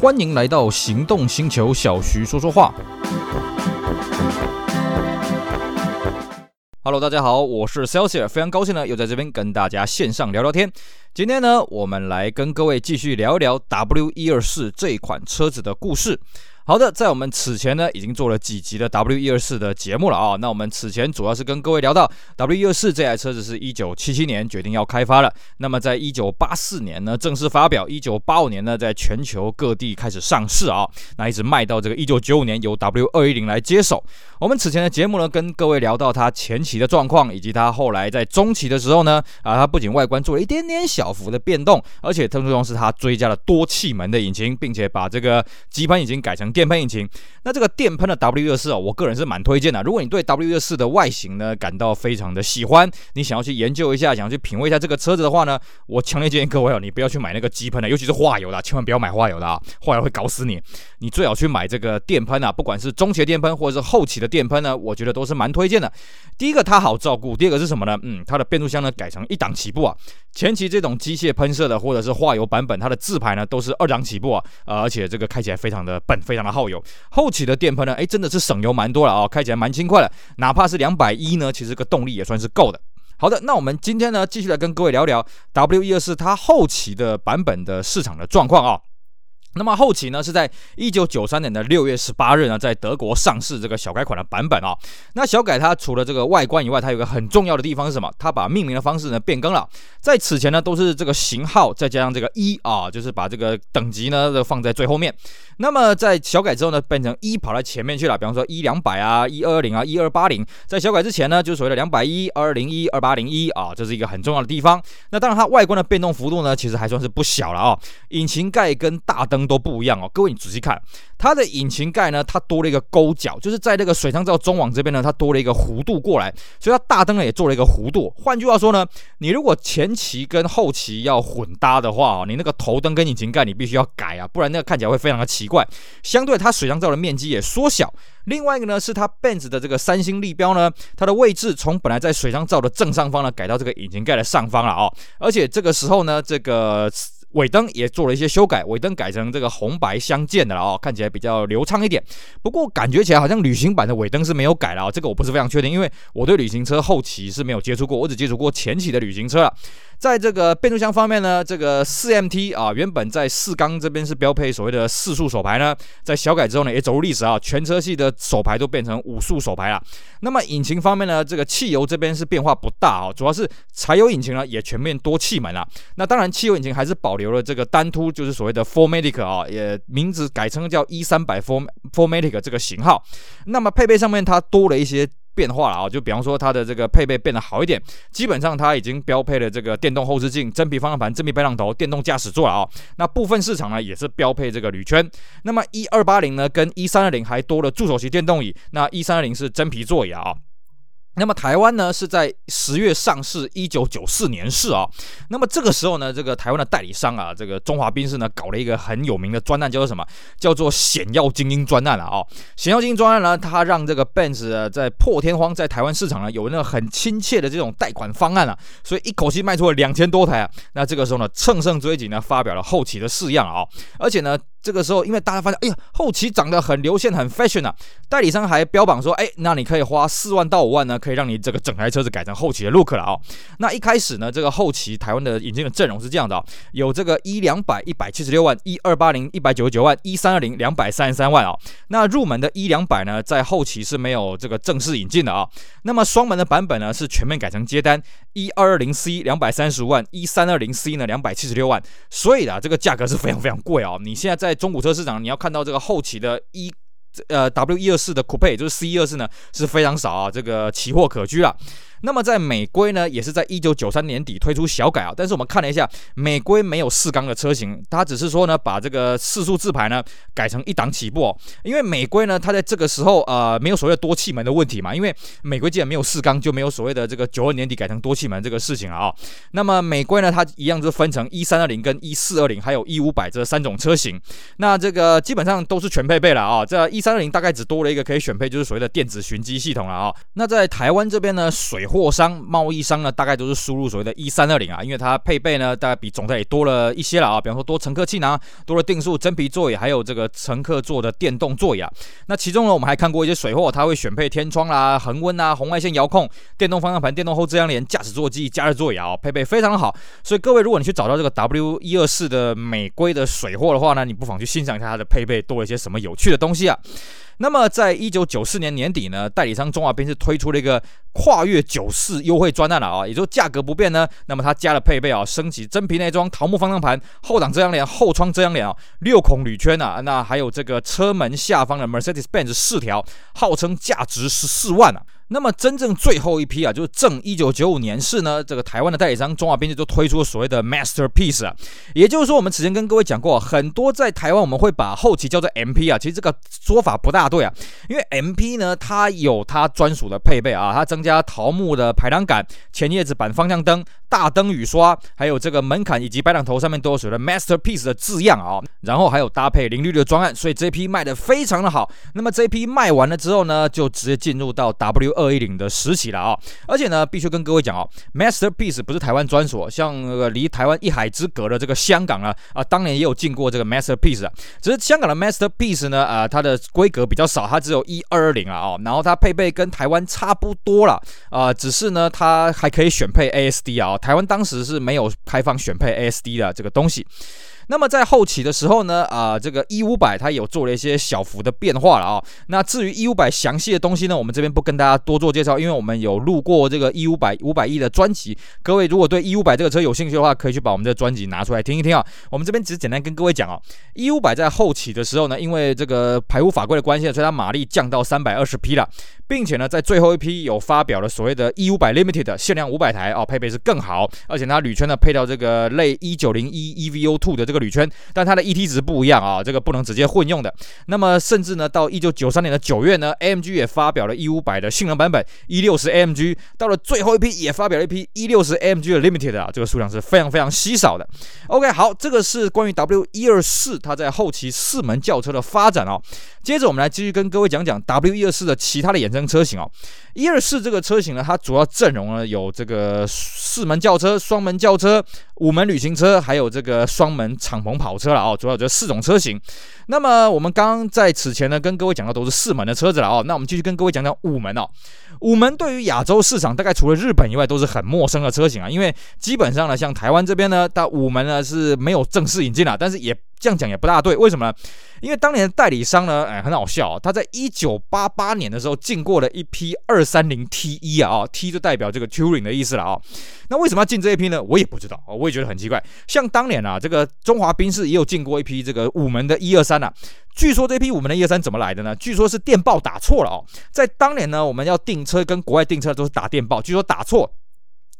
欢迎来到行动星球，小徐说说话。Hello，大家好，我是 Celsius，非常高兴呢，又在这边跟大家线上聊聊天。今天呢，我们来跟各位继续聊一聊 W 一二四这款车子的故事。好的，在我们此前呢，已经做了几集的 W124 的节目了啊、那我们此前主要是跟各位聊到 W124 这台车子是一九七七年决定要开发了，那么在一九八四年呢正式发表，一九八五年呢在全球各地开始上市啊、那一直卖到这个一九九五年由 W210 来接手。我们此前的节目呢，跟各位聊到它前期的状况，以及它后来在中期的时候呢，啊，它不仅外观做了一点点小幅的变动，而且特殊重是它追加了多气门的引擎，并且把这个机喷引擎改成电喷引擎，那这个电喷的 W124 哦，我个人是蛮推荐的。如果你对 W 二四的外形呢感到非常的喜欢，你想要去研究一下，想要去品味一下这个车子的话呢，我强烈建议各位哦，你不要去买那个机喷的，尤其是化油的，千万不要买化油的啊，化油会搞死你。你最好去买这个电喷啊，不管是中期的电喷或者是后期的电喷呢，我觉得都是蛮推荐的。第一个它好照顾，第二个是什么呢？嗯，它的变速箱呢改成一档起步啊。前期这种机械喷射的或者是化油版本，它的自排呢都是二档起步啊，呃，而且这个开起来非常的笨，非常的耗油。后期的电喷呢，哎，真的是省油蛮多了啊，开起来蛮轻快的。哪怕是两百一呢，其实个动力也算是够的。好的，那我们今天呢，继续来跟各位聊聊 W124 它后期的版本的市场的状况啊。那么后期呢，是在一九九三年的六月十八日呢，在德国上市这个小改款的版本啊。那小改它除了这个外观以外，它有个很重要的地方是什么？它把命名的方式呢变更了。在此前呢，都是这个型号再加上这个一啊，就是把这个等级呢都放在最后面。那么在小改之后呢，变成一跑在前面去了。比方说一两百啊，一二零啊，一二八零。在小改之前呢，就是所谓的两百一、二零一、二八零一啊，这是一个很重要的地方。那当然，它外观的变动幅度呢，其实还算是不小了啊。引擎盖跟大灯都不一样哦，各位你仔细看，它的引擎盖呢，它多了一个勾角，就是在那个水箱罩中网这边呢，它多了一个弧度过来，所以它大灯呢也做了一个弧度。换句话说呢，你如果前期跟后期要混搭的话，你那个头灯跟引擎盖你必须要改啊，不然那个看起来会非常的奇怪。相对它水箱罩的面积也缩小。另外一个呢，是它 Benz 的这个三星立标呢，它的位置从本来在水箱罩的正上方呢，改到这个引擎盖的上方了啊。而且这个时候呢，这个。尾灯也做了一些修改，尾灯改成这个红白相间的了哦，看起来比较流畅一点。不过感觉起来好像旅行版的尾灯是没有改了哦，这个我不是非常确定，因为我对旅行车后期是没有接触过，我只接触过前期的旅行车了。在这个变速箱方面呢，这个四 MT 啊，原本在四缸这边是标配所谓的四速手排呢，在小改之后呢，也走入历史啊，全车系的手排都变成五速手排了。那么引擎方面呢，这个汽油这边是变化不大啊，主要是柴油引擎呢也全面多气门了。那当然，汽油引擎还是保留了这个单凸，就是所谓的 4MATIC 啊，也名字改成叫 E 三百 4MATIC 这个型号。那么配备上面它多了一些。变化了啊，就比方说它的这个配备变得好一点，基本上它已经标配了这个电动后视镜、真皮方向盘、真皮排挡头、电动驾驶座了啊。那部分市场呢也是标配这个铝圈。那么一二八零呢跟一三二零还多了助手席电动椅，那一三二零是真皮座椅啊。那么台湾呢是在十月上市，一九九四年是啊。那么这个时候呢，这个台湾的代理商啊，这个中华宾士呢搞了一个很有名的专案，叫做什么？叫做险要精英专案了啊。险要精英专案呢，它让这个 Benz 在破天荒在台湾市场呢有那个很亲切的这种贷款方案啊，所以一口气卖出了两千多台啊。那这个时候呢，乘胜追击呢，发表了后期的式样啊，而且呢。这个时候，因为大家发现，哎呀，后期长得很流线、很 fashion 啊，代理商还标榜说，哎，那你可以花四万到五万呢，可以让你这个整台车子改成后期的 look 了啊、哦。那一开始呢，这个后期台湾的引进的阵容是这样的啊、有这个一两百一百七十六万一二八零一百九十九万一三二零两百三十三万啊、哦。那入门的一两百呢，在后期是没有这个正式引进的啊、那么双门的版本呢，是全面改成接单一二二零 C 两百三十万一三二零 C 呢两百七十六万，所以啊，这个价格是非常非常贵啊、哦。你现在在在中古车市场，你要看到这个后期的一呃 W 一二四的 Coupe，就是 C 一二四呢，是非常少啊，这个奇货可居了。那么在美规呢，也是在一九九三年底推出小改啊，但是我们看了一下，美规没有四缸的车型，它只是说呢，把这个四速自排呢改成一档起步哦，因为美规呢，它在这个时候呃没有所谓的多气门的问题嘛，因为美规既然没有四缸，就没有所谓的这个九二年底改成多气门这个事情了啊。那么美规呢，它一样是分成 E 三二零跟 E 四二零，还有 E 五百这三种车型，那这个基本上都是全配备了啊。这 E 一三二零大概只多了一个可以选配，就是所谓的电子循迹系统了啊。那在台湾这边呢，水货商、贸易商呢，大概都是输入所谓的一三二零啊，因为它配备呢，大概比总代理多了一些了啊。比方说多乘客气囊、多了定速真皮座椅，还有这个乘客座的电动座椅啊。那其中呢，我们还看过一些水货，它会选配天窗啦、恒温啊、红外线遥控、电动方向盘、电动后遮阳帘、驾驶座机、加热座椅啊，配备非常好。所以各位，如果你去找到这个 W 一二四的美规的水货的话呢，你不妨去欣赏一下它的配备多了一些什么有趣的东西啊。那么，在一九九四年年底呢，代理商中华便是推出了一个跨越九四优惠专案了啊，也就价格不变呢，那么它加了配备啊，升级真皮内装、桃木方向盘、后挡遮阳帘、后窗遮阳帘啊，六孔铝圈啊，那还有这个车门下方的 Mercedes-Benz 四条，号称价值十四万啊。那么真正最后一批啊，就是正一九九五年式呢，这个台湾的代理商中华编辑就推出所谓的 Masterpiece 啊，也就是说，我们之前跟各位讲过，很多在台湾我们会把后期叫做 MP 啊，其实这个说法不大对啊，因为 MP 呢，它有它专属的配备啊，它增加桃木的排挡杆、前叶子板方向灯、大灯雨刷，还有这个门槛以及摆挡头上面都有所谓的 Masterpiece 的字样啊，然后还有搭配零利率的专案，所以这批卖的非常的好。那么这批卖完了之后呢，就直接进入到 W 二一零的时期了啊！而且呢，必须跟各位讲哦，Masterpiece 不是台湾专属，像那个离台湾一海之隔的这个香港啊啊，当年也有进过这个 Masterpiece 啊。只是香港的 Masterpiece 呢啊，它的规格比较少，它只有一二二零啊，然后它配备跟台湾差不多了啊，只是呢它还可以选配 ASD 啊，台湾当时是没有开放选配 ASD 的这个东西。那么在后期的时候呢，啊、这个 E 五百它有做了一些小幅的变化了啊、那至于 E 五百详细的东西呢，我们这边不跟大家多做介绍，因为我们有录过这个 E 五百五百 E 的专辑。各位如果对 E 五百这个车有兴趣的话，可以去把我们这个专辑拿出来听一听啊。我们这边只是简单跟各位讲啊、哦，E 五百在后期的时候呢，因为这个排污法规的关系，所以它马力降到三百二十匹了，并且呢，在最后一批有发表了所谓的 E 五百 Limited 限量五百台啊、哦，配备是更好，而且它铝圈呢配到这个类一九零一 EVO Two 的这个铝圈，但它的 ET 值不一样啊，这个不能直接混用的。那么甚至呢，到一九九三年的九月呢，AMG 也发表了 E 五百的性能版本 E 六十 AMG，到了最后一批也发表了一批 E 六十 AMG 的 Limited 啊，这个数量是非常非常稀少的。OK，好，这个是关于 W 一二四它在后期四门轿车的发展哦。接着我们来继续跟各位讲讲 W 一二四的其他的衍生车型哦。一二四这个车型呢，它主要阵容呢有这个四门轿车、双门轿车、五门旅行车，还有这个双门敞篷跑车了哦。主要这四种车型。那么我们刚刚在此前呢跟各位讲的都是四门的车子了哦。那我们继续跟各位讲讲五门哦。五门对于亚洲市场，大概除了日本以外，都是很陌生的车型啊。因为基本上呢，像台湾这边呢，它五门呢是没有正式引进了，但是也这样讲也不大对。为什么呢？因为当年的代理商呢，哎，很好笑啊，他在一九八八年的时候进过了一批二三零 T 一啊，T 就代表这个 Touring 的意思了啊。那为什么要进这一批呢？我也不知道，我也觉得很奇怪。像当年啊，这个中华宾士也有进过一批这个五门的一二三啊。据说这批五门的一二三怎么来的呢？据说是电报打错了哦。在当年呢，我们要订车跟国外订车都是打电报，据说打错。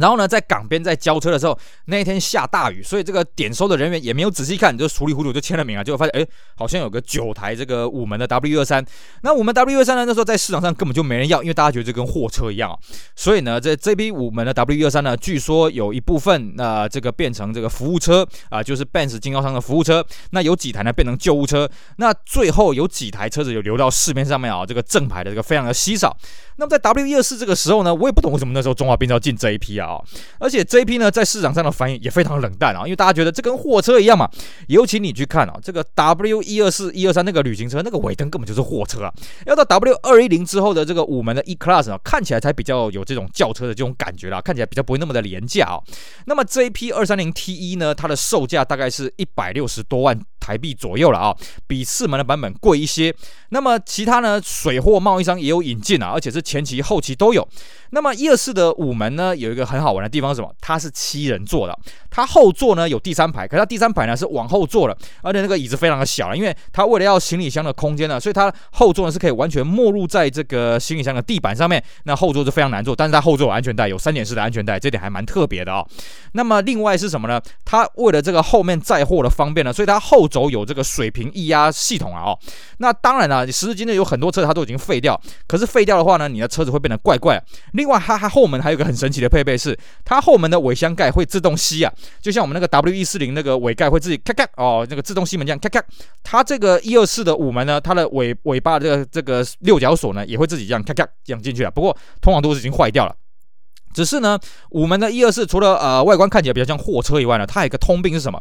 然后呢，在港边在交车的时候，那一天下大雨，所以这个点收的人员也没有仔细看，就糊里糊涂就签了名啊，结果发现，哎，好像有个九台这个五门的 W 二三。那五门 W 二三呢，那时候在市场上根本就没人要，因为大家觉得这跟货车一样啊。所以呢，这这批五门的 W 二三呢，据说有一部分那、呃、这个变成这个服务车啊、就是 Benz 经销商的服务车。那有几台呢变成救护车。那最后有几台车子有流到市面上面啊，这个正牌的这个非常的稀少。那么在 W 二四这个时候呢，我也不懂为什么那时候中华宾士要进这一批啊，啊而且这一批呢在市场上的反应也非常冷淡啊，因为大家觉得这跟货车一样嘛。尤其你去看啊，这个 W 一二四一二三那个旅行车那个尾灯根本就是货车啊，要到 W 二一零之后的这个五门的 E Class 啊，看起来才比较有这种轿车的这种感觉啦，看起来比较不会那么的廉价啊。那么这一批二三零 T 一呢，它的售价大概是一百六十多万台币左右了啊，比四门的版本贵一些。那么其他呢，水货贸易商也有引进啊，而且是。前期后期都有。那么一二四的五门呢，有一个很好玩的地方是什么？它是七人座的，它后座呢有第三排，可是它第三排呢是往后坐的，而且那个椅子非常的小，因为它为了要行李箱的空间呢，所以它后座呢是可以完全没入在这个行李箱的地板上面。那后座是非常难坐，但是它后座有安全带，有三点式的安全带，这点还蛮特别的啊、哦。那么另外是什么呢？它为了这个后面载货的方便呢，所以它后轴有这个水平液压系统啊哦。那当然了，时至今日有很多车它都已经废掉，可是废掉的话呢，你的车子会变得怪怪。另外，它它后门还有个很神奇的配备是，它后门的尾箱盖会自动吸啊，就像我们那个 W 一四零那个尾盖会自己咔咔哦，那个自动吸门这样咔咔。它这个一二四的五门呢，它的尾尾巴的这个这个六角锁呢，也会自己这样咔咔这样进去啊。不过通常都是已经坏掉了。只是呢，五门的一二四除了呃外观看起来比较像货车以外呢，它有一个通病是什么？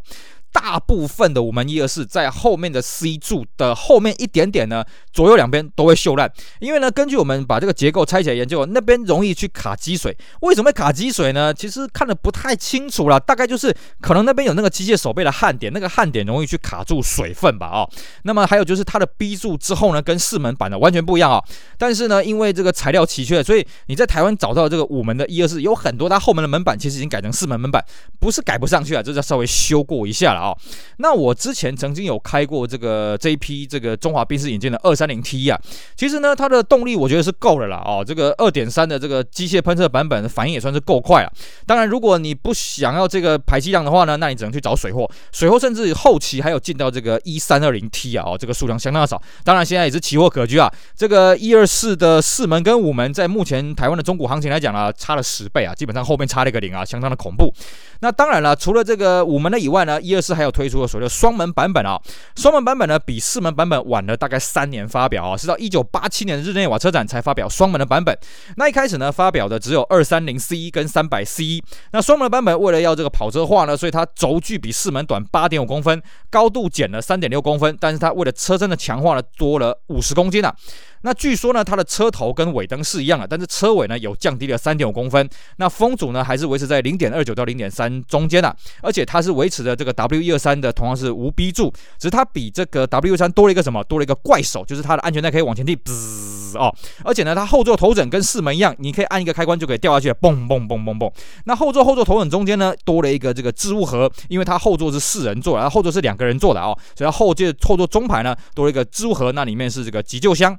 大部分的五门一二四在后面的 C 柱的后面一点点呢，左右两边都会锈烂。因为呢，根据我们把这个结构拆起来研究，那边容易去卡积水。为什么会卡积水呢？其实看得不太清楚啦，大概就是可能那边有那个机械手背的焊点，那个焊点容易去卡住水分吧。哦，那么还有就是它的 B 柱之后呢，跟四门版的完全不一样啊。但是呢，因为这个材料奇缺，所以你在台湾找到这个五门的一二四，有很多它后门的门板其实已经改成四门门板，不是改不上去啊，就是要稍微修过一下了。哦，那我之前曾经有开过这个这一批这个中华宾士引进的二三零 T 啊，其实呢，它的动力我觉得是够了啦哦，这个二点三的这个机械喷射版本反应也算是够快啊。当然，如果你不想要这个排气量的话呢，那你只能去找水货，水货甚至后期还有进到这个一三二零 T 啊哦，这个数量相当的少。当然，现在也是奇货可居啊。这个一二四的四门跟五门，在目前台湾的中古行情来讲呢，差了十倍啊，基本上后面差了一个零啊，相当的恐怖。那当然了，除了这个五门的以外呢，一二这还有推出了所谓的双门版本啊。双门版本呢，比四门版本晚了大概三年发表啊，是到一九八七年的日内瓦车展才发表双门的版本。那一开始呢，发表的只有二三零 C 跟三百 C。那双门的版本为了要这个跑车化呢，所以它轴距比四门短八点五公分，高度减了三点六公分，但是它为了车身的强化呢，多了五十公斤啊。那据说呢，它的车头跟尾灯是一样的，但是车尾呢有降低了三点五公分。那风阻呢还是维持在零点二九到零点三中间的，而且它是维持的这个 W 一二三的同样是无 B 柱，只是它比这个 W 三多了一个什么？多了一个怪手，就是它的安全带可以往前递，滋哦。而且呢，它后座头枕跟四门一样，你可以按一个开关就可以掉下去，嘣嘣嘣嘣嘣。那后座后座头枕中间呢多了一个这个置物盒，因为它后座是四人座，然后后座是两个人坐的哦，所以它后界后座中排呢多了一个置物盒，那里面是这个急救箱。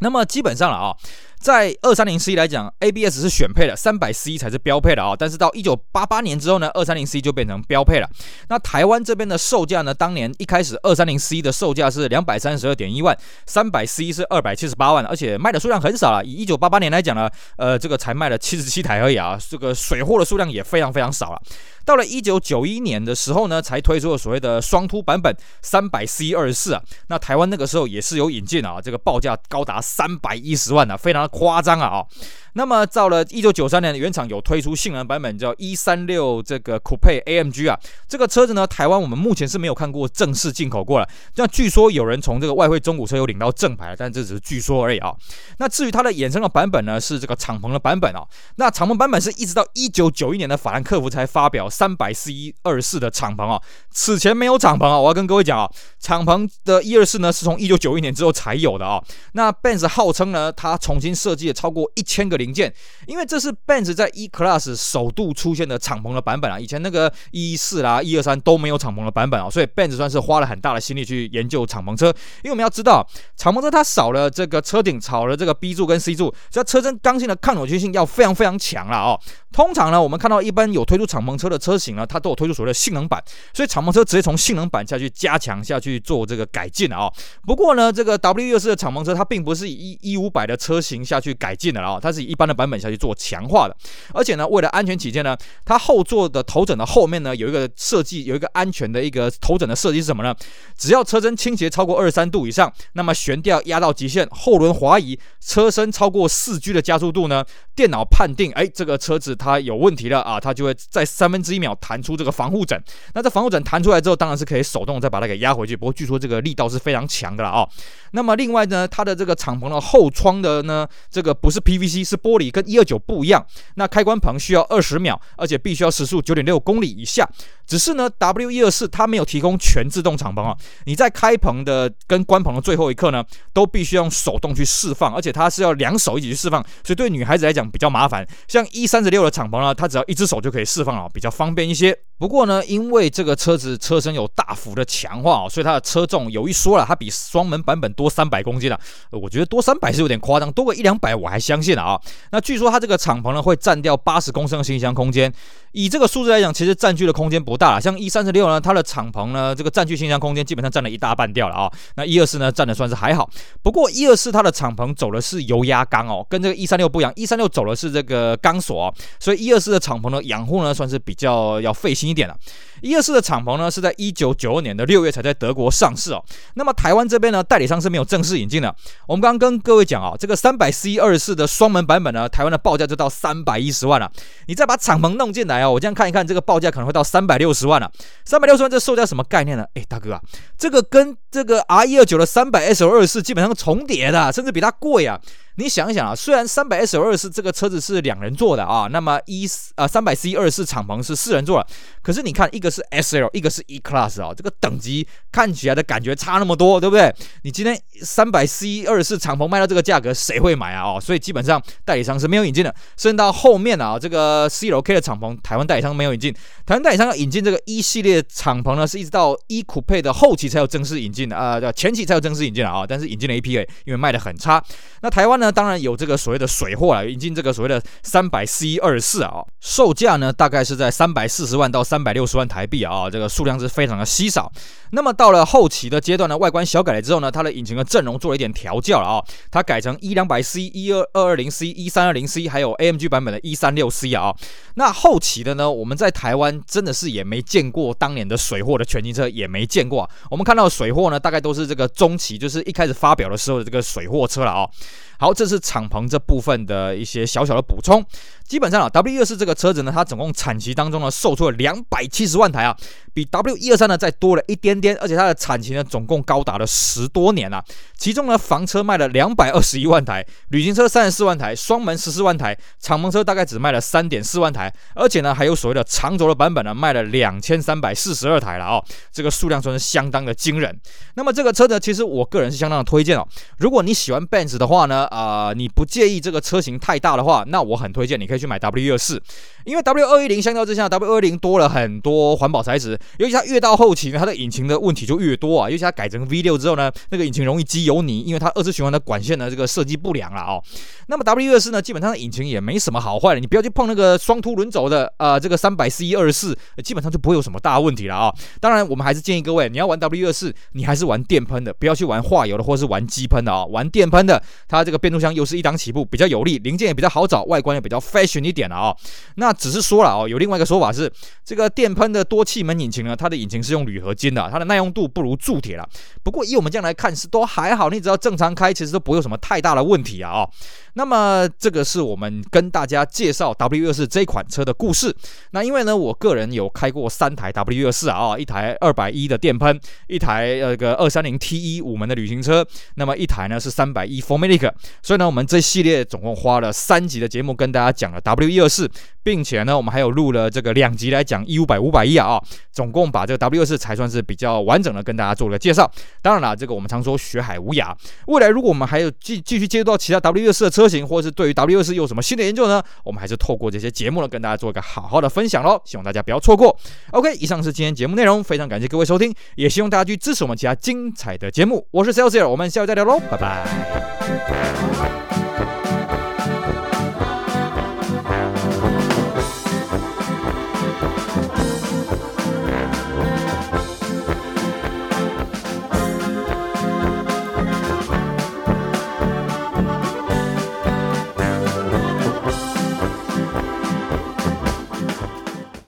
那么基本上了啊。在二三零 C 来讲，ABS 是选配的，三百 C 才是标配的啊。但是到一九八八年之后呢，二三零 C 就变成标配了。那台湾这边的售价呢，当年一开始二三零 C 的售价是两百三十二点一万，三百 C 是二百七十八万，而且卖的数量很少了。以一九八八年来讲呢，呃，这个才卖了七十七台而已啊，这个水货的数量也非常非常少了。到了一九九一年的时候呢，才推出了所谓的双凸版本三百 C 二十四啊。那台湾那个时候也是有引进啊，这个报价高达三百一十万啊，非常。夸张啊！啊，那么到了一九九三年，原厂有推出性能版本，叫一三六这个 Coupe AMG 啊。这个车子呢，台湾我们目前是没有看过正式进口过了。那据说有人从这个外汇中古车有领到正牌，但这只是据说而已啊。那至于它的衍生的版本呢，是这个敞篷的版本啊。那敞篷版本是一直到一九九一年的法兰克福才发表三百四一二四的敞篷啊。此前没有敞篷啊。我要跟各位讲啊，敞篷的一二四呢，是从一九九一年之后才有的啊。那 Benz 号称呢，它重新设计了超过一千个零件，因为这是 Benz 在 E Class 首度出现的敞篷的版本啊，以前那个一四啦、一二三都没有敞篷的版本啊，所以 Benz 算是花了很大的心力去研究敞篷车。因为我们要知道，敞篷车它少了这个车顶，少了这个 B 柱跟 C 柱，所以车身刚性的抗扭曲性要非常非常强了哦。通常呢，我们看到一般有推出敞篷车的车型呢，它都有推出所谓的性能版，所以敞篷车直接从性能版下去加强下去做这个改进了啊。不过呢，这个 W 二四的敞篷车它并不是以一五百的车型下去改进的了啊，它是以一般的版本下去做强化的。而且呢，为了安全起见呢，它后座的头枕的后面呢有一个设计，有一个安全的一个头枕的设计是什么呢？只要车身倾斜超过二十三度以上，那么悬吊压到极限，后轮滑移，车身超过四 G 的加速度呢，电脑判定，哎，这个车子。它有问题了啊，它就会在三分之一秒弹出这个防护枕。那这防护枕弹出来之后，当然是可以手动再把它给压回去。不过据说这个力道是非常强的了啊。那么另外呢，它的这个敞篷的后窗的呢，这个不是 PVC 是玻璃，跟一二九不一样。那开关棚需要二十秒，而且必须要时速九点六公里以下。只是呢，W 一二四它没有提供全自动敞篷啊。你在开棚的跟关棚的最后一刻呢，都必须用手动去释放，而且它是要两手一起去释放，所以对女孩子来讲比较麻烦。像 E 三十六的敞篷呢，它只要一只手就可以释放了，比较方便一些。不过呢，因为这个车子车身有大幅的强化哦，所以它的车重有一说了，它比双门版本多三百公斤啊。我觉得多三百是有点夸张，多个一两百我还相信了啊。那据说它这个敞篷呢会占掉八十公升的行李箱空间，以这个数字来讲，其实占据的空间不大了。像 E 三十六呢，它的敞篷呢这个占据行箱空间基本上占了一大半掉了啊。那 E 二四呢占的算是还好，不过 E 二四它的敞篷走的是油压缸哦，跟这个 E 三六不一样，E 三六走的是这个钢索哦，所以 E 二四的敞篷呢养护呢算是比较要费心一点了。一二四的敞篷呢，是在一九九二年的六月才在德国上市哦。那么台湾这边呢，代理商是没有正式引进的。我们刚刚跟各位讲啊，这个三百 C 二四的双门版本呢，台湾的报价就到三百一十万了。你再把敞篷弄进来哦，我这样看一看，这个报价可能会到三百六十万了。三百六十万这售价什么概念呢？哎，大哥啊，这个跟这个 R 一二九的三百 S 二四基本上重叠的，甚至比它贵啊。你想一想啊，虽然三百 S L 二四这个车子是两人座的啊，那么一啊三百 C 二四敞篷是四人座的，可是你看一个是 S L，一个是 E Class 啊，这个等级看起来的感觉差那么多，对不对？你今天三百 C 二四敞篷卖到这个价格，谁会买啊？哦，所以基本上代理商是没有引进的，甚至到后面啊，这个 C L K 的敞篷，台湾代理商没有引进，台湾代理商要引进这个 E 系列敞篷呢，是一直到 E Coupe 的后期才有正式引进的啊，对，前期才有正式引进的啊，但是引进了一批诶，因为卖的很差。那台湾呢？当然有这个所谓的水货了，引进这个所谓的三百 C 二四啊，售价呢大概是在三百四十万到三百六十万台币啊，这个数量是非常的稀少。那么到了后期的阶段呢，外观小改了之后呢，它的引擎的阵容做了一点调教了啊，它改成一两百 C、一二二二零 C、一三二零 C，还有 AMG 版本的 E 三六 C 啊。那后期的呢，我们在台湾真的是也没见过当年的水货的全新车，也没见过。我们看到水货呢，大概都是这个中期，就是一开始发表的时候的这个水货车了啊。好，这是敞篷这部分的一些小小的补充。基本上啊，W124 这个车子呢，它总共产期当中呢，售出了两百七十万台啊，比 W123 呢再多了一点点，而且它的产期呢，总共高达了十多年啊。其中呢，房车卖了两百二十一万台，旅行车三十四万台，双门十四万台，敞篷车大概只卖了三点四万台，而且呢，还有所谓的长轴的版本呢，卖了两千三百四十二台了哦，这个数量算是相当的惊人。那么这个车呢，其实我个人是相当的推荐哦。如果你喜欢 Benz 的话呢，啊、你不介意这个车型太大的话，那我很推荐你可以。去买 W 二四，因为 W 二一零相较之下，W 二零多了很多环保材质，尤其它越到后期呢，它的引擎的问题就越多啊。尤其它改成 V 六之后呢，那个引擎容易积油泥，因为它二次循环的管线呢这个设计不良了哦。那么 W 二四呢，基本上的引擎也没什么好坏的，你不要去碰那个双凸轮轴的啊、呃，这个三百 C 二四，基本上就不会有什么大问题了啊、当然，我们还是建议各位，你要玩 W 二四，你还是玩电喷的，不要去玩化油的或是玩机喷的啊、玩电喷的，它这个变速箱又是一档起步，比较有力，零件也比较好找，外观也比较 fashion 一点了。啊，那只是说了哦，有另外一个说法是，这个电喷的多气门引擎呢，它的引擎是用铝合金的，它的耐用度不如铸铁了。不过以我们这样来看，是都还好，你只要正常开，其实都不会有什么太大的问题啊。哦，那么这个是我们跟大家介绍 W124 这款车的故事。那因为呢，我个人有开过三台 W124 啊，一台二百一的电喷，一台那个二三零 T1 五门的旅行车，那么一台呢是三百一 4MATIC。所以呢，我们这系列总共花了三集的节目跟大家讲了 W 一。二四，并且呢，我们还有录了这个两集来讲 E 五百五百一啊，总共把这个 W 二四才算是比较完整的跟大家做了介绍。当然了，这个我们常说学海无涯，未来如果我们还有继继续接触到其他 W 二四的车型，或者是对于 W 二四有什么新的研究呢，我们还是透过这些节目呢跟大家做一个好好的分享喽。希望大家不要错过。OK，以上是今天节目内容，非常感谢各位收听，也希望大家去支持我们其他精彩的节目。我是 Celsius，我们下回再聊喽，拜拜。Bye.